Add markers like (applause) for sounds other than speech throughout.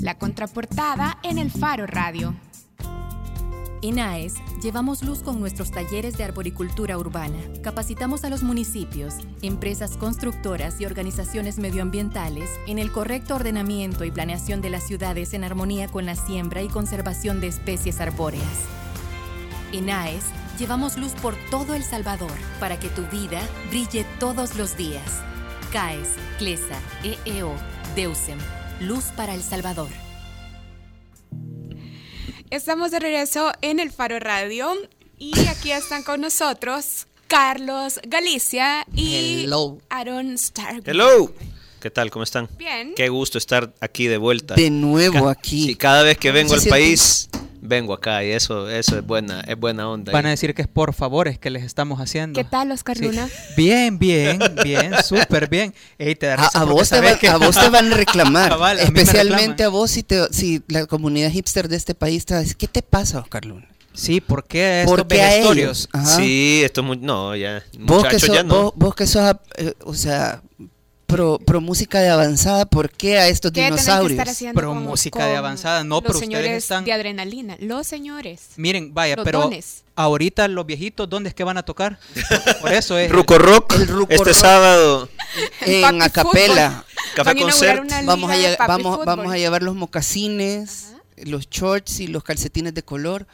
La contraportada en el Faro Radio. En AES llevamos luz con nuestros talleres de arboricultura urbana. Capacitamos a los municipios, empresas constructoras y organizaciones medioambientales en el correcto ordenamiento y planeación de las ciudades en armonía con la siembra y conservación de especies arbóreas. En AES llevamos luz por todo El Salvador para que tu vida brille todos los días. CAES, CLESA, EEO, DEUSEM. Luz para El Salvador. Estamos de regreso en el Faro Radio y aquí están con nosotros Carlos Galicia y Hello. Aaron Stark. Hello. ¿Qué tal? ¿Cómo están? Bien. Qué gusto estar aquí de vuelta. De nuevo Ca- aquí. Sí, cada vez que ¿Cómo vengo al país, vengo acá y eso, eso es buena, es buena onda. Van a decir que es por favores que les estamos haciendo. ¿Qué tal, Oscar Sí. Luna? (laughs) Bien, bien, bien, (laughs) súper bien. Ey, te da A, risa a porque vos te sabes va- que- a vos te van a reclamar. (laughs) Especialmente a vos si, te, si la comunidad hipster de este país te va a decir, ¿qué te pasa, Oscar Luna? Sí, ¿por qué a estos ¿Por qué a vejestorios? ellos? Ajá. Sí, esto es muy... No, ya, Vos que, sos, ya no. vos, vos que sos, eh, o sea, pro, pro música de avanzada, ¿por qué a estos ¿Qué tienen que dinosaurios? estar Pero con- música de con avanzada, no, los pero ustedes señores están- de adrenalina. Los señores. Miren, vaya, Los pero dones. ahorita los viejitos, ¿dónde es que van a tocar? Por eso es. (laughs) Ruco Rock, El Ruco este Rock. sábado, (laughs) En acapela. Café Concert. Vamos a, de vamos, vamos a llevar los mocasines, los shorts y los calcetines de color,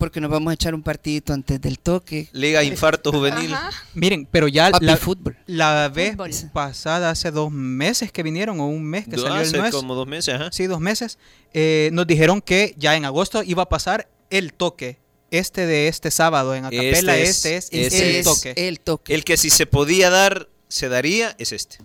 porque nos vamos a echar un partidito antes del toque. Liga Infarto Juvenil. Ajá. Miren, pero ya Papi la, fútbol. la vez Fútbol. pasada, hace dos meses que vinieron, o un mes que Do- salió el Hace nuez. como dos meses, ajá. Sí, dos meses. eh, nos dijeron que ya en agosto iba a pasar el toque. Este de este sábado en Acapela, Este este es- es, ese el es toque. el toque. El que si se podía dar, se daría, es este.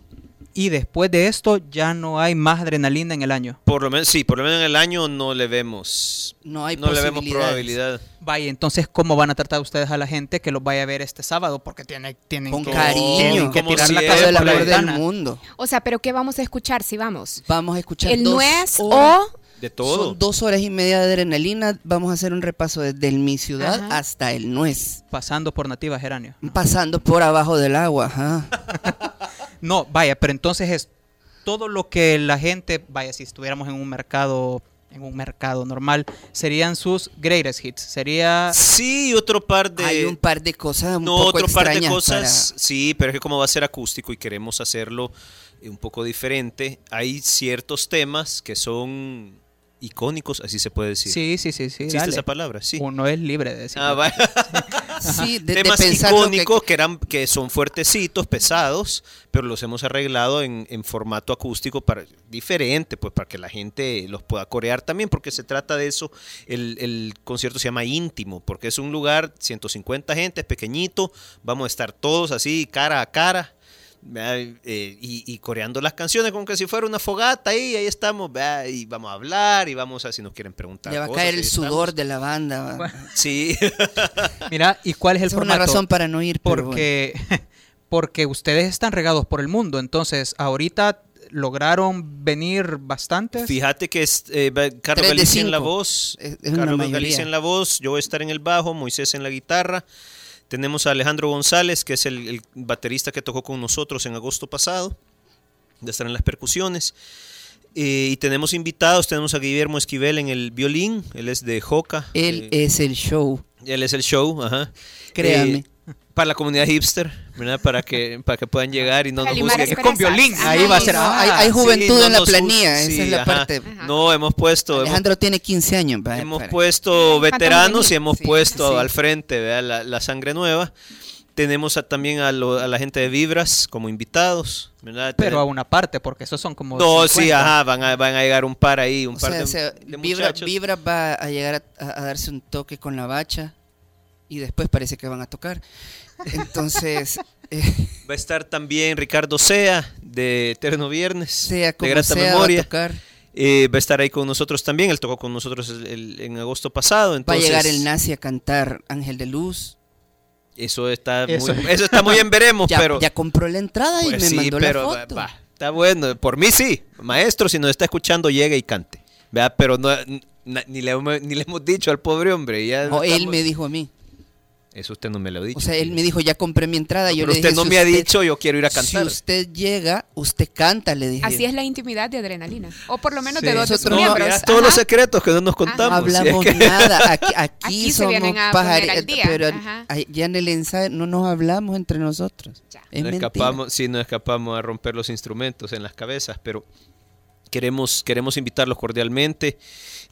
Y después de esto ya no hay más adrenalina en el año. Por lo menos, sí, por lo menos en el año no le vemos, No hay no le vemos probabilidad. Vaya, entonces, ¿cómo van a tratar ustedes a la gente que los vaya a ver este sábado? Porque tiene, tienen Con que, cariño. tienen que Como tirar la casa por la amor del ventana. mundo. O sea, ¿pero qué vamos a escuchar si vamos? Vamos a escuchar ¿El dos nuez horas. o...? De todo. Son dos horas y media de adrenalina. Vamos a hacer un repaso desde el mi ciudad Ajá. hasta el nuez. Pasando por Nativa Geranio. Pasando por abajo del agua. ajá. (laughs) No, vaya, pero entonces es todo lo que la gente, vaya, si estuviéramos en un mercado, en un mercado normal, serían sus greatest hits. Sería Sí, otro par de... Hay un par de cosas un no, poco otro par de cosas, sí, pero es que como va a ser acústico y queremos hacerlo eh, un poco diferente, hay ciertos temas que son icónicos, así se puede decir. Sí, sí, sí, sí. ¿Existe dale. esa palabra? Sí. Uno es libre de decir. Ah, va- para- (laughs) Sí, de, de temas pensar lo que- icónicos que... eran que son fuertecitos, pesados, pero los hemos arreglado en, en formato acústico para diferente, pues para que la gente los pueda corear también, porque se trata de eso. El, el concierto se llama íntimo, porque es un lugar 150 gente, es pequeñito, vamos a estar todos así cara a cara. Eh, y, y coreando las canciones como que si fuera una fogata ahí, ahí estamos, ¿verdad? y vamos a hablar y vamos a si nos quieren preguntar. Le va a caer el sudor estamos. de la banda. Sí. (laughs) Mira, ¿y cuál es el es una formato? razón para no ir. pero bueno. porque, (laughs) porque ustedes están regados por el mundo, entonces ahorita lograron venir bastantes. Fíjate que es eh, Carlos Galicia en la voz, Es- es una Carlos. Galicia en la voz, yo voy a estar en el bajo, Moisés en la guitarra. Tenemos a Alejandro González, que es el, el baterista que tocó con nosotros en agosto pasado, de estar en las percusiones. Eh, y tenemos invitados, tenemos a Guillermo Esquivel en el violín, él es de Joca. Él eh, es el show. él es el show, ajá. Créame. Eh, para la comunidad hipster, ¿verdad? Para que, para que puedan llegar y no nos. Es con violín, ahí va a ser. ah, hay, hay Sí, juventud no en la planilla. sí, esa es la ajá. parte. Ajá. No, hemos puesto, hemos Alejandro tiene 15 años. Hemos para- puesto veteranos y hemos Sí, puesto sí. al frente ¿verdad? La, la sangre nueva. Tenemos a- también a, lo- a la gente de Vibras como invitados. ¿verdad? pero a una parte, porque esos son como. No, sí, 50. ajá, van a, van a llegar un par ahí, un O par sea, de, o sea, de Vibra, muchachos. Vibra va a llegar a- a darse un toque con la bacha y después parece que van a tocar. Entonces, (laughs) eh, Va a estar también Ricardo Sea de Eterno Viernes, sea de como grata sea, va a memoria. tocar. Eh, va a estar ahí con nosotros también. Él tocó con nosotros el- el- en agosto pasado. Va a Entonces, llegar el nazi a cantar Ángel de Luz. Eso está, Eso. Muy, (laughs) eso está muy bien, veremos. (laughs) Ya, pero ya compró la entrada y Pues me sí, mandó pero la va- foto. va, está bueno. Por mí sí. Maestro, si nos está escuchando, llegue y cante. ¿Verdad? Pero no, ni, le, hemos- ni le hemos dicho al pobre hombre. Ya O él estamos- me dijo a mí. Eso usted no me lo ha dicho. O sea, él me dijo, ya compré mi entrada. No, yo pero le usted dije, no si me ha usted- dicho, yo quiero ir a Si cantar. usted llega, usted canta, le dije. Así es la intimidad de adrenalina. O por lo menos Sí. de dos de sus Nosotros- no, miembros. todos los secretos que no nos No contamos. si es hablamos que- nada. Aquí, (laughs) aquí Aquí se somos vienen a poner pajari- al día, Pero ajá. ya en el ensayo no nos hablamos entre nosotros. Ya. Es no mentira. escapamos, sí, no escapamos a romper los instrumentos en las cabezas, pero queremos, queremos invitarlos cordialmente.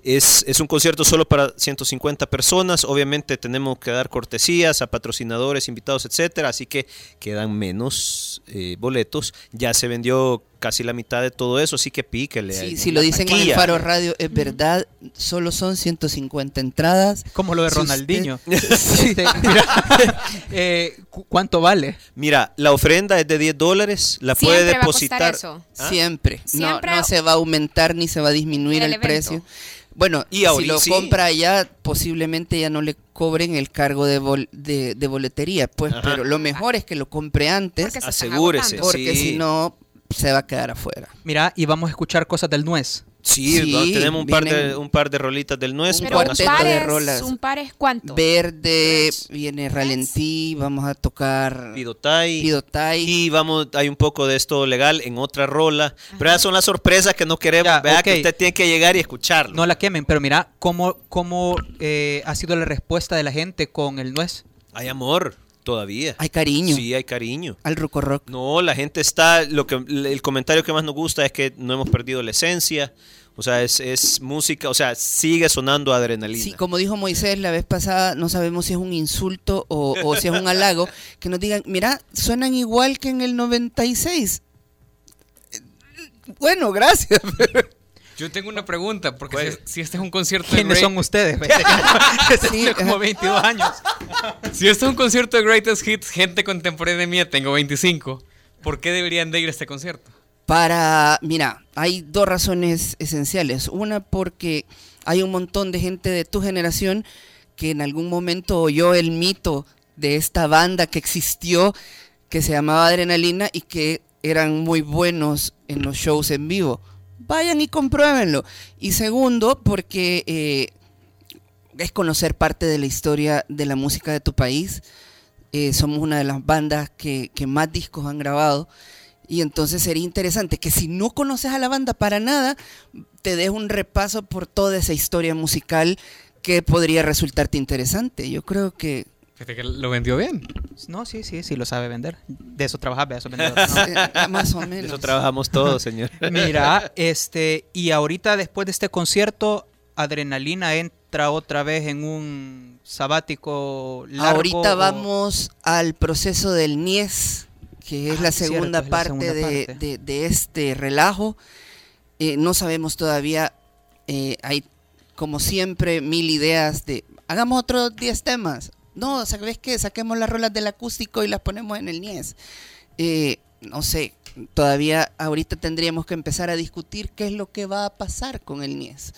Es, es un concierto solo para 150 personas. Obviamente tenemos que dar cortesías a patrocinadores, invitados, etcétera. Así que quedan menos eh, boletos. Ya se vendió casi la mitad de todo eso, así que píquele. Sí, si lo dicen en el. Faro Radio, es verdad, solo son 150 entradas. Como lo de Si usted- Ronaldinho. (laughs) Este, mira, (laughs) eh, ¿cu- ¿Cuánto vale? Mira, la ofrenda es de 10 dólares. La puede Siempre va a costar depositar. eso. ¿Ah? Siempre. No- Siempre- No, se va a aumentar ni se va a disminuir El precio. Bueno, Y si lo sí. compra allá, posiblemente ya no le cobren el cargo de, bol- de, de boletería. Pues, Ajá. pero lo mejor es que lo compre antes, Porque Asegúrese, porque sí. si no, se va a quedar afuera. Mira, y vamos a escuchar cosas del nuez. Sí, Sí, ¿no? tenemos un par, de, un par de rolitas del nuez. Un cuarteto par, de es, rolas. un par es cuánto. Verde, Tres. viene Ralentí, vamos a tocar Pidotay. Pidotay. Y vamos, hay un poco de esto legal en otra rola. Pero esas son las sorpresas que no queremos. Ya, Vea que usted tiene que llegar y escucharlo. No la quemen, pero mira cómo, cómo eh, ha sido la respuesta de la gente con el nuez. Hay amor todavía. Hay cariño Sí, hay cariño. al Ruco Rock. No, la gente está. Lo que, el comentario que más nos gusta es que no hemos perdido la esencia. O sea, es, es música, o sea, sigue sonando adrenalina. Sí, como dijo Moisés la vez pasada, no sabemos si es un insulto o, o si es un halago, (laughs) que nos digan, mira, suenan igual que en el 96. Eh, Bueno, gracias. (laughs) Yo tengo una pregunta, porque ¿Cuál? si, si este es un concierto de ¿Quiénes Great- son ustedes? (laughs) (laughs) Sí, como ajá. 22 años. si este es un concierto de Greatest Hits, gente contemporánea mía, tengo 25, ¿por qué deberían de ir a este concierto? Para, mira, hay dos razones esenciales. Una porque hay un montón de gente de tu generación que en algún momento oyó el mito de esta banda que existió, que se llamaba Adrenalina y que eran muy buenos en los shows en vivo. Vayan y compruébenlo. Y segundo, porque eh, es conocer parte de la historia de la música de tu país. Eh, somos una de las bandas que, que más discos han grabado. Y entonces sería interesante que si no conoces a la banda para nada, te des un repaso por toda esa historia musical que podría resultarte interesante. Yo creo que Fíjate que lo vendió bien. No, sí, sí, sí, lo sabe vender. De eso trabaja, de eso vendedor. ¿no? (laughs) eh, más o De menos. Eso trabajamos todos, señor. (laughs) Mira, este, y ahorita después de este concierto, Adrenalina entra otra vez en un sabático largo. Ahorita o- vamos al proceso del NIES, que es Ah, la cierto, segunda es la parte, segunda de, parte. de- de este relajo. Eh, no sabemos todavía, eh, hay como siempre mil ideas de, hagamos otros 10 temas. No, ¿sabes qué? Saquemos las rolas del acústico y las ponemos en el NIES. Eh, no sé, todavía ahorita tendríamos que empezar a discutir qué es lo que va a pasar con el NIES.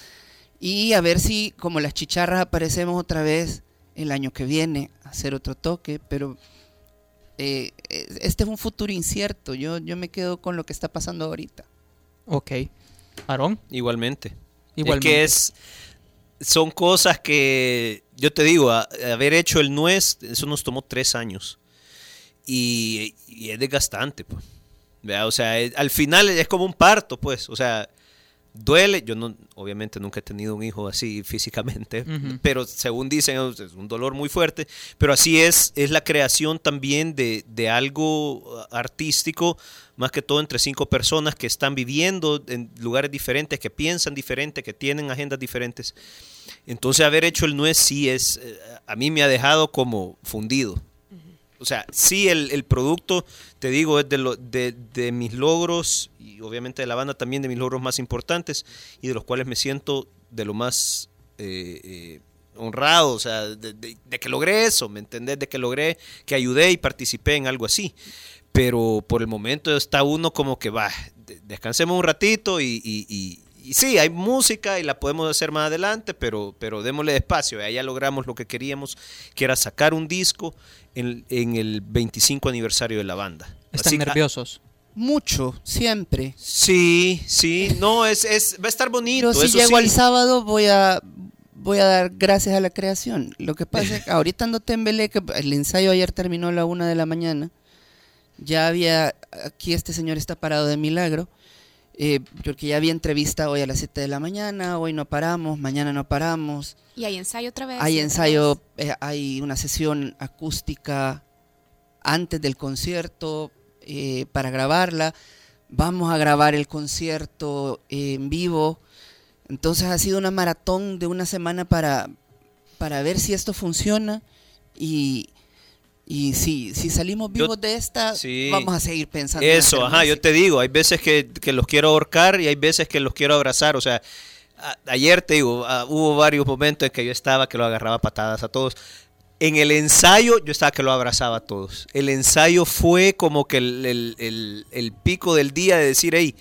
Y a ver si, como las chicharras, aparecemos otra vez el año que viene a hacer otro toque, pero eh, este es un futuro incierto. Yo, yo me quedo con lo que está pasando ahorita. Ok. Aarón, Igualmente. igualmente. Es que es, son cosas que, yo te digo, a- haber hecho el nuez, eso nos tomó tres años. Y, y es desgastante, pues. Vea, O sea, al final es como un parto, pues. O sea, duele. Yo no, obviamente nunca he tenido un hijo así (laughs) físicamente, pero según dicen es un dolor muy fuerte. Pero así es, es la creación también de, de algo artístico, más que todo entre cinco personas que están viviendo en lugares diferentes, que piensan diferente, que tienen agendas diferentes. Entonces haber hecho el nuez sí es, eh, a mí me ha dejado como fundido. O sea, sí el, el producto, te digo, es de, lo- de, mis logros y obviamente de la banda también de mis logros más importantes y de los cuales me siento de lo más eh, eh, honrado, o sea, de, que logré eso, ¿me entendés? De que logré, que ayudé y participé en algo así. Pero por el momento está uno como que va, de- descansemos un ratito y- y sí, hay música y la podemos hacer más adelante, pero, pero démosle espacio. Ya logramos lo que queríamos, que era sacar un disco en, en el 25 aniversario de la banda. Están Así que- nerviosos. Mucho, siempre. Sí, sí, no, es, es, va a estar bonito. Pero si eso llego sí. al sábado voy a voy a dar gracias a la creación. Lo que pasa es que (laughs) ahorita ando tembelé, que el ensayo ayer terminó a la una de la mañana. Ya había, aquí este señor está parado de milagro. Eh, porque ya había entrevista hoy a las 7 de la mañana, hoy no paramos, mañana no paramos. Y hay ensayo otra vez. Hay ensayo, eh, hay una sesión acústica antes del concierto eh, para grabarla. Vamos a grabar el concierto eh, en vivo. Entonces ha sido una maratón de una semana para, para ver si esto funciona y, y si, si salimos Yo- vivos de esta, sí. vamos a seguir pensando. en Eso, ajá, yo te digo, hay veces que, que los quiero ahorcar y hay veces que los quiero abrazar, o sea, a- ayer te digo, hubo varios momentos en que yo estaba que lo agarraba patadas a todos. En el ensayo yo estaba que lo abrazaba a todos. El ensayo fue como que el, el- el- el pico del día de decir, hey,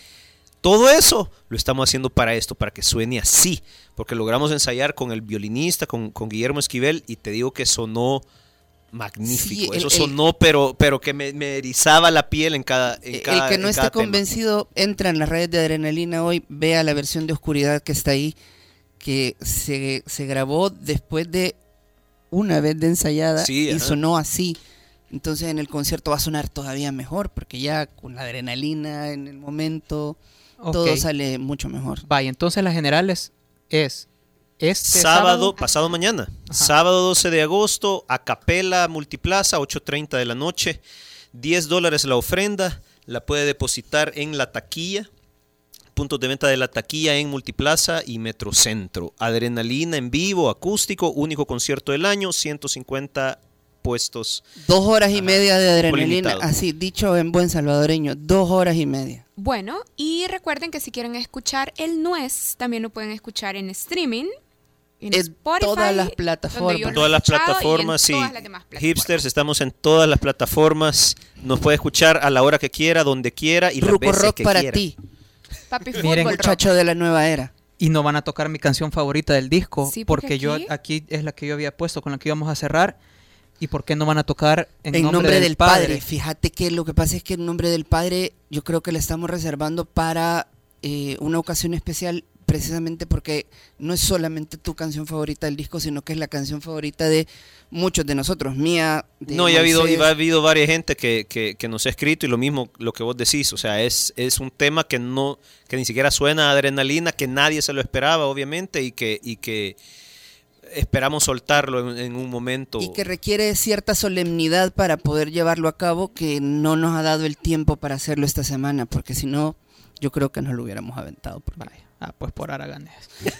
todo eso lo estamos haciendo para esto, para que suene así. Porque logramos ensayar con el violinista, con, con Guillermo Esquivel, y te digo que sonó magnífico. Sí, el- eso el- sonó, pero, pero que me, me erizaba la piel en cada. En cada el que no en esté tema. convencido, entra en las redes de Adrenalina hoy, vea la versión de Oscuridad que está ahí, que se, se grabó después de una vez de ensayada Sí, y ajá. sonó así. Entonces en el concierto va a sonar todavía mejor, porque ya con la adrenalina en el momento, todo sale mucho mejor. Vaya, entonces las generales es este Sábado, pasado mañana. Ajá. Sábado 12 de agosto, a Capela Multiplaza, 8.30 de la noche. 10 dólares la ofrenda. La puede depositar en la taquilla. Puntos de venta de la taquilla en Multiplaza y Metrocentro. Adrenalina en vivo, acústico, único concierto del año, 150 puestos. Dos horas y Ajá. media de adrenalina, así dicho en buen salvadoreño, dos horas y media. Bueno, y recuerden que si quieren escuchar el Nuez, también lo pueden escuchar en streaming. En En Spotify, todas las plataformas. Todas las plataformas, sí. todas las demás plataformas. Hipsters, estamos en todas las plataformas. Nos puede escuchar a la hora que quiera, donde quiera y las Ruco veces Rock que para quiera. ti, Papi Miren, Fútbol Rock. muchacho de la nueva era. Y no van a tocar mi canción favorita del disco, Sí, porque porque, yo aquí- aquí es la que yo había puesto, con la que íbamos a cerrar. ¿Y por qué no van a tocar en, En, nombre, del, padre? Fíjate que lo que pasa es que en nombre del Padre yo creo que la estamos reservando para eh, una ocasión especial precisamente porque no es solamente tu canción favorita del disco, sino que es la canción favorita de muchos de nosotros, mía. de No, y ha habido, y ha habido varias gente que, que- que nos ha escrito y lo mismo lo que vos decís, o sea, es, es un tema que no, que ni siquiera suena a adrenalina, que nadie se lo esperaba, obviamente, y que, y que esperamos soltarlo en, en un momento. Y que requiere cierta solemnidad para poder llevarlo a cabo que no nos ha dado el tiempo para hacerlo esta semana, porque si no, yo creo que nos lo hubiéramos aventado. porque- Vaya. Ah, pues por Araganes.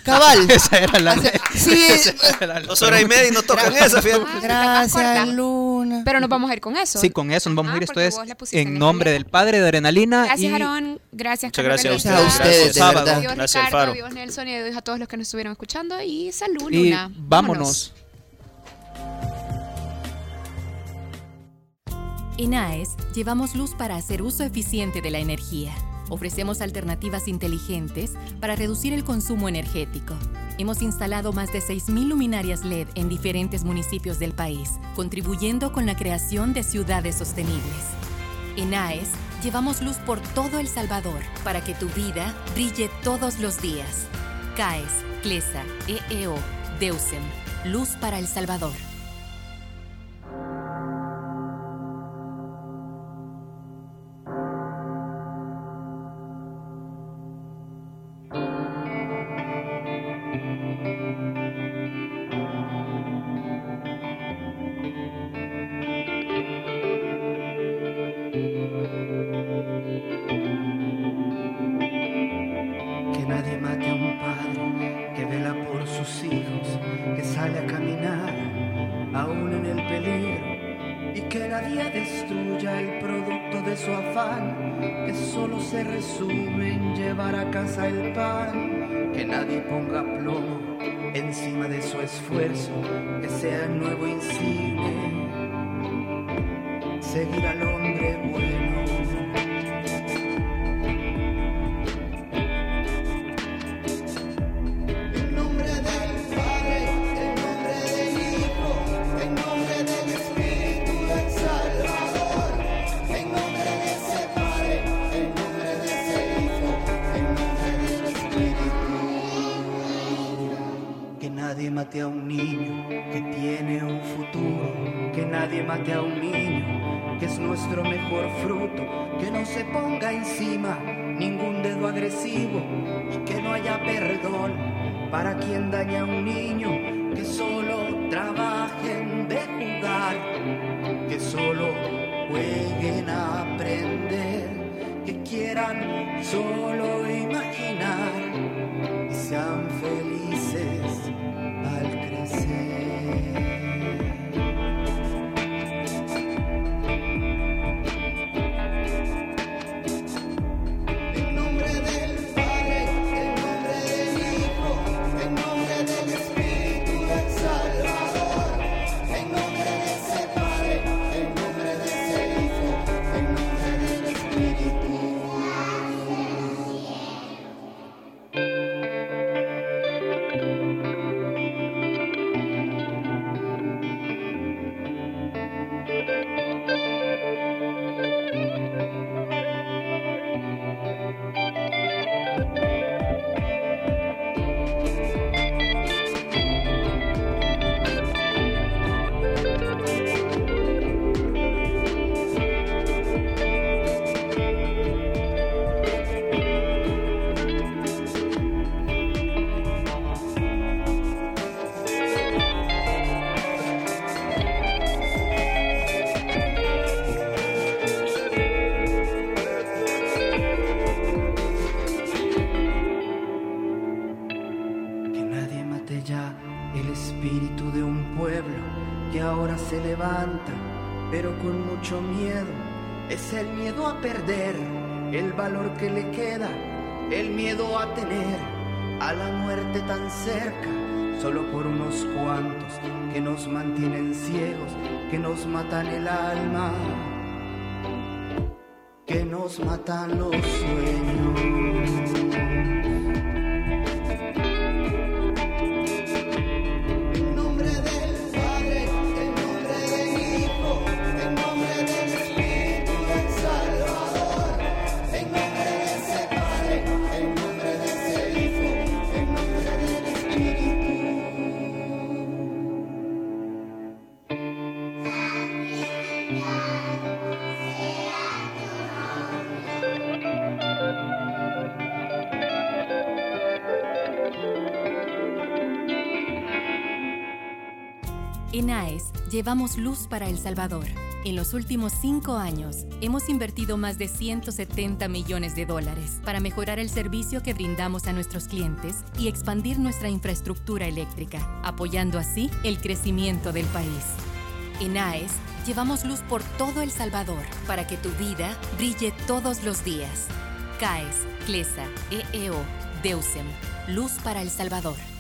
Cabal. (laughs) Esa era la... (laughs) Sí, esa era la- Dos horas y media y no tocan esa, fíjate. Ah, Gracias. Luna. Pero nos vamos a ir con eso. Sí, con eso nos vamos a Ajá, ir. Esto es en nombre del padre de Adrenalina. Gracias, y Aarón. Gracias, Muchas Carlos gracias a ustedes, a ustedes. Adiós, Gracias, Ricardo. Faro. Adiós, Nelson. Y adiós a todos los que nos estuvieron escuchando. Y salud, Y Luna. vámonos. En AES llevamos luz para hacer uso eficiente de la energía. Ofrecemos alternativas inteligentes para reducir el consumo energético. Hemos instalado más de 6.000 luminarias LED en diferentes municipios del país, contribuyendo con la creación de ciudades sostenibles. En AES llevamos luz por todo El Salvador para que tu vida brille todos los días. CAES, CLESA, EEO, DEUSEM, Luz para El Salvador. Que nadie destruya el producto de su afán, que solo se resume en llevar a casa el pan. Que nadie ponga plomo encima de su esfuerzo, que sea nuevo insigne. Seguir al hombre bueno. Nadie mate a un niño que tiene un futuro, que nadie mate a un niño que es nuestro mejor fruto, que no se ponga encima ningún dedo agresivo y que no haya perdón para quien daña a un niño, que solo trabajen de jugar, que solo jueguen a aprender, que quieran solo imaginar y miedo. Es el miedo a perder el valor que le queda, el miedo a tener a la muerte tan cerca, solo por unos cuantos que nos mantienen ciegos, que nos matan el alma, que nos matan los En AES llevamos luz para El Salvador. En los últimos cinco años hemos invertido más de 170 millones de dólares para mejorar el servicio que brindamos a nuestros clientes y expandir nuestra infraestructura eléctrica, apoyando así el crecimiento del país. En AES llevamos luz por todo El Salvador para que tu vida brille todos los días. CAES, CLESA, EEO, DEUSEM, Luz para El Salvador.